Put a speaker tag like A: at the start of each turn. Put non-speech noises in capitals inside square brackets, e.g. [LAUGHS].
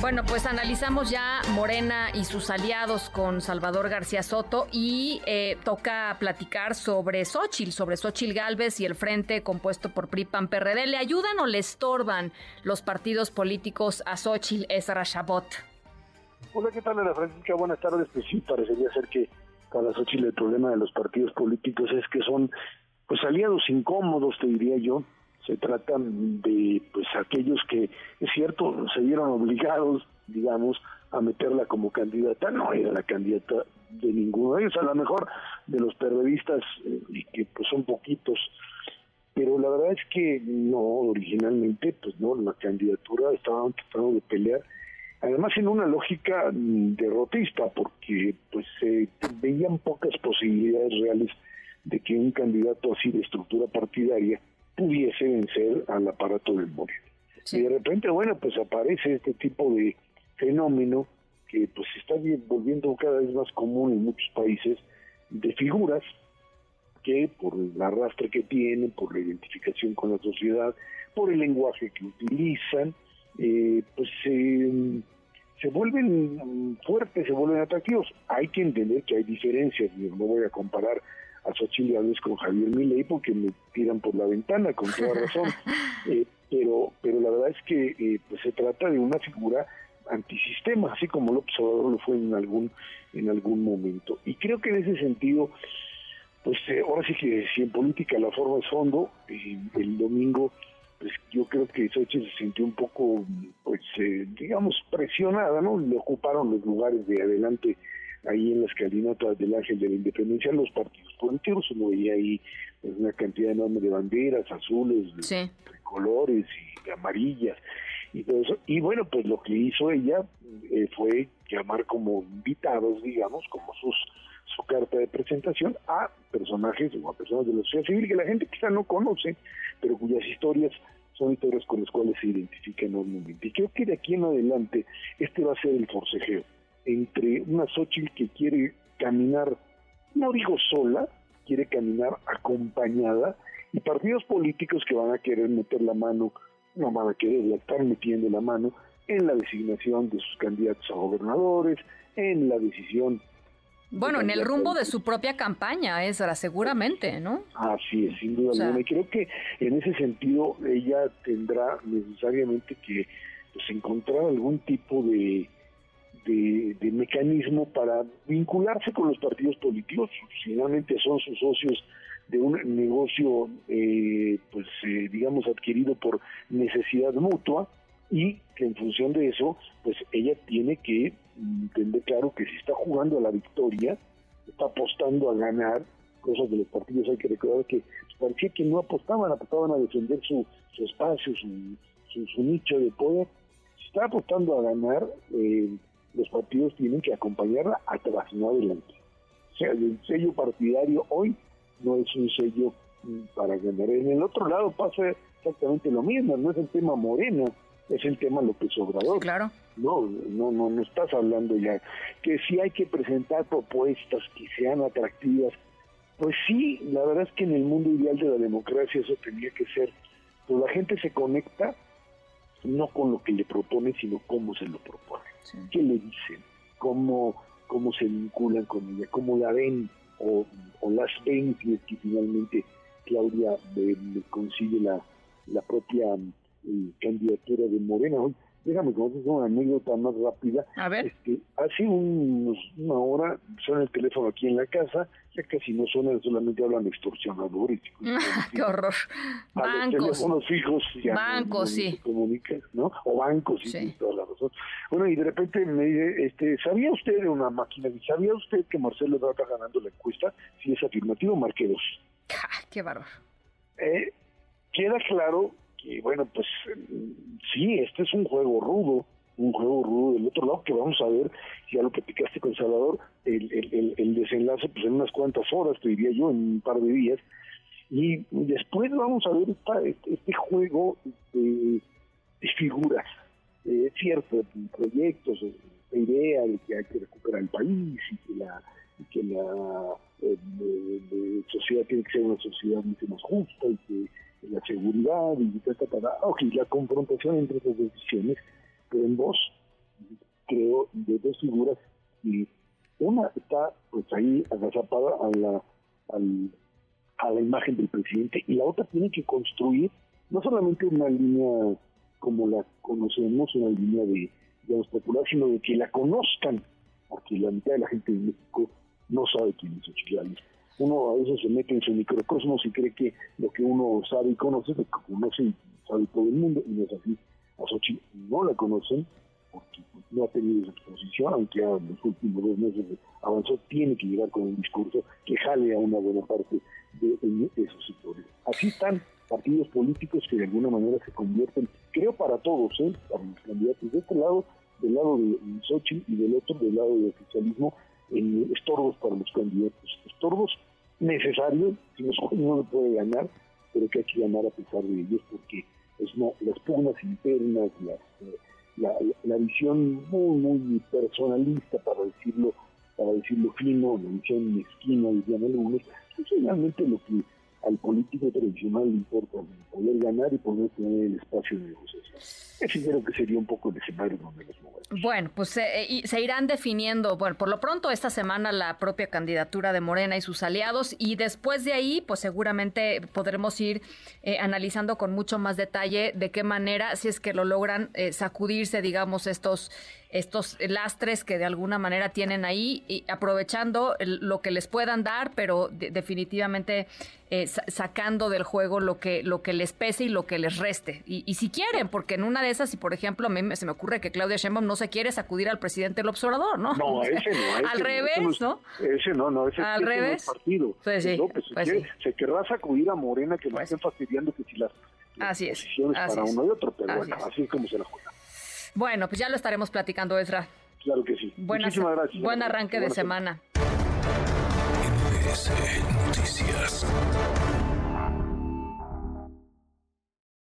A: Bueno, pues analizamos ya Morena y sus aliados con Salvador García Soto y eh, toca platicar sobre Xochitl, sobre Xochitl Galvez y el frente compuesto por PRI-PAN PRD. ¿Le ayudan o le estorban los partidos políticos a Xochitl Ezra Shabot?
B: Hola, ¿qué tal, Ana Francisca? Buenas tardes. Pues sí, parecería ser que para Xochitl el problema de los partidos políticos es que son pues aliados incómodos, te diría yo, se tratan de pues aquellos que es cierto se vieron obligados digamos a meterla como candidata. No era la candidata de ninguno de ellos a lo mejor de los periodistas eh, que pues son poquitos. Pero la verdad es que no originalmente pues no la candidatura estaban tratando de pelear. Además en una lógica mm, derrotista porque pues se veían pocas posibilidades reales de que un candidato así de estructura partidaria pudiese vencer al aparato del Moreno. Y de repente, bueno, pues aparece este tipo de fenómeno que pues se está volviendo cada vez más común en muchos países de figuras que por el arrastre que tienen, por la identificación con la sociedad, por el lenguaje que utilizan, eh, pues se vuelven fuertes, se vuelven atractivos. Hay que entender que hay diferencias, no voy a comparar a Xochitl Gálvez con Javier Milei porque me tiran por la ventana con toda razón. [LAUGHS] Eh, pero pero la verdad es que eh, pues se trata de una figura antisistema así como López Obrador lo fue en algún en algún momento. Y creo que en ese sentido pues eh, ahora sí que si en política la forma es fondo el domingo pues yo creo que Xochitl se sintió un poco pues digamos presionada no le ocuparon los lugares de adelante ahí en las escalinata del Ángel de la Independencia los partidos políticos, uno veía ahí pues, una cantidad enorme de banderas azules, de, colores y amarillas y todo eso. Y bueno, pues lo que hizo ella eh, fue llamar como invitados, digamos, como sus su carta de presentación a personajes o a personas de la sociedad civil que la gente quizá no conoce, pero cuyas historias son historias con las cuales se identifica enormemente. Y creo que de aquí en adelante este va a ser el forcejeo una Xochitl que quiere caminar, no digo sola, quiere caminar acompañada, y partidos políticos que van a querer meter la mano, no van a querer, la están metiendo la mano en la designación de sus candidatos a gobernadores, en la decisión
A: bueno, en el rumbo de su propia campaña, Ezra, seguramente, ¿no?
B: Así es, sin duda alguna. Y creo que en ese sentido ella tendrá necesariamente que pues, encontrar algún tipo de, de, mecanismo para vincularse con los partidos políticos, finalmente son sus socios de un negocio, eh, pues eh, digamos, adquirido por necesidad mutua y que en función de eso, pues ella tiene que entender claro que si está jugando a la victoria, está apostando a ganar, cosas de los partidos hay que recordar que parecía que no apostaban, apostaban a defender su, su espacio, su, su, nicho de poder, si está apostando a ganar, eh, los partidos tienen que acompañarla atrás, no adelante. O sea, el sello partidario hoy no es un sello mm, para ganar. En el otro lado pasa exactamente lo mismo, no es el tema Morena, es el tema López Obrador.
A: Claro.
B: No, no, no, no estás hablando ya. Que si hay que presentar propuestas que sean atractivas. Pues sí, la verdad es que en el mundo ideal de la democracia eso tenía que ser. Pues la gente se conecta no con lo que le propone, sino cómo se lo propone. ¿Qué le dicen? ¿Cómo, ¿Cómo se vinculan con ella? ¿Cómo la ven? O, las ven que finalmente Claudia le, consigue la, la propia eh, candidatura de Morena. Déjame contar una anécdota más rápida.
A: A ver.
B: Este, hace unos, una hora suena el teléfono aquí en la casa, ya casi no suena, solamente hablan extorsionadores. [LAUGHS]
A: ¡Qué horror!
B: A bancos. los teléfonos fijos ya
A: bancos, sí.
B: se comunican, ¿no? O bancos, sí, toda la razón. Bueno, y de repente me dice, este, ¿sabía usted de una máquina? ¿Sabía usted que Marcelo está ganando la encuesta? Si es afirmativo, marque dos.
A: ¡Qué valor!
B: Eh, queda claro que, bueno, pues sí, este es un juego rudo, un juego rudo del otro lado que vamos a ver, ya lo que picaste con Salvador, el, el, el, desenlace pues en unas cuantas horas, te diría yo, en un par de días, y después vamos a ver esta, este, juego de, figuras, eh, ciertos proyectos, la idea de que hay que recuperar el país y que la, eh, tiene que ser una sociedad mucho más justa y que la seguridad y tal, la confrontación entre esas decisiones, pero en voz, creo, de dos figuras y una está pues ahí agazapada a la, a la imagen del presidente y la otra tiene que construir no solamente una línea como la conocemos, una línea de, digamos, popular, sino de que la conozcan, porque la mitad de la gente de México no sabe quién es Xochitl Uno a veces se mete en su microcosmos y cree que lo que uno sabe y conoce, lo conoce y sabe todo el mundo, y no es así. A Xochitl no la conocen, porque no ha tenido esa exposición, aunque en los últimos dos meses avanzó, tiene que llegar con un discurso que jale a una buena parte de, esos sectores. Así están partidos políticos que de alguna manera se convierten, creo para todos, ¿eh? para los candidatos de este lado, del lado de Xochitl y del otro, del lado del oficialismo, en estorbos para los candidatos. Estorbos necesarios, si no, [LAUGHS] no puede ganar, pero que hay que ganar a pesar de ellos, porque es no, las pugnas internas, las... Eh, la, visión muy, muy personalista, para decirlo para decirlo fino, la visión mezquina, dirían algunos, es finalmente lo que al político tradicional le importa poder ganar y poder tener el espacio de negociación. Ese creo que sería un poco el escenario donde nos movemos.
A: Bueno, pues eh, se irán definiendo, bueno, por lo pronto esta semana la propia candidatura de Morena y sus aliados y después de ahí, pues seguramente podremos ir eh, analizando con mucho más detalle de qué manera, si es que lo logran eh, sacudirse, digamos, estos estos lastres que de alguna manera tienen ahí, y aprovechando lo que les puedan dar, pero definitivamente eh, sacando del juego lo que, lo que les pese y lo que les reste. Y, si quieren, porque en una de esas, si por ejemplo a mí se me ocurre que Claudia Sheinbaum no se quiere sacudir al presidente del observador, ¿no? [LAUGHS]
B: No, ese no.
A: al revés, ¿no?
B: Ese no, no, ese,
A: al revés.
B: partido.
A: Pues sí, pues
B: se, querrá sacudir a Morena que pues, estén fastidiando que si las,
A: así
B: posiciones para uno y otro, pero bueno, así es como se la juega.
A: Bueno, pues ya lo estaremos platicando, Ezra.
B: Claro que sí.
A: Muchísimas gracias. Buen arranque de semana.
C: Noticias.